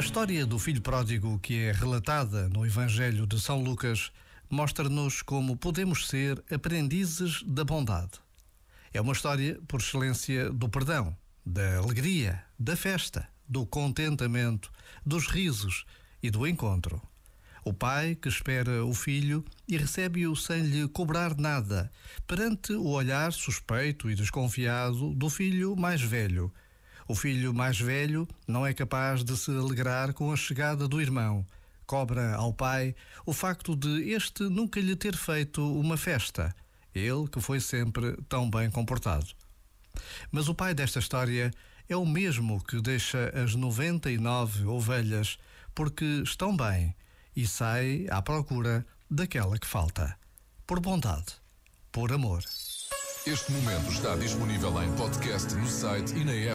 história do filho pródigo, que é relatada no Evangelho de São Lucas, mostra-nos como podemos ser aprendizes da bondade. É uma história, por excelência, do perdão, da alegria, da festa, do contentamento, dos risos e do encontro. O pai que espera o filho e recebe-o sem lhe cobrar nada, perante o olhar suspeito e desconfiado do filho mais velho o filho mais velho não é capaz de se alegrar com a chegada do irmão. Cobra ao pai o facto de este nunca lhe ter feito uma festa, ele que foi sempre tão bem comportado. Mas o pai desta história é o mesmo que deixa as 99 ovelhas porque estão bem e sai à procura daquela que falta. Por bondade, por amor. Este momento está disponível em podcast no site e na app.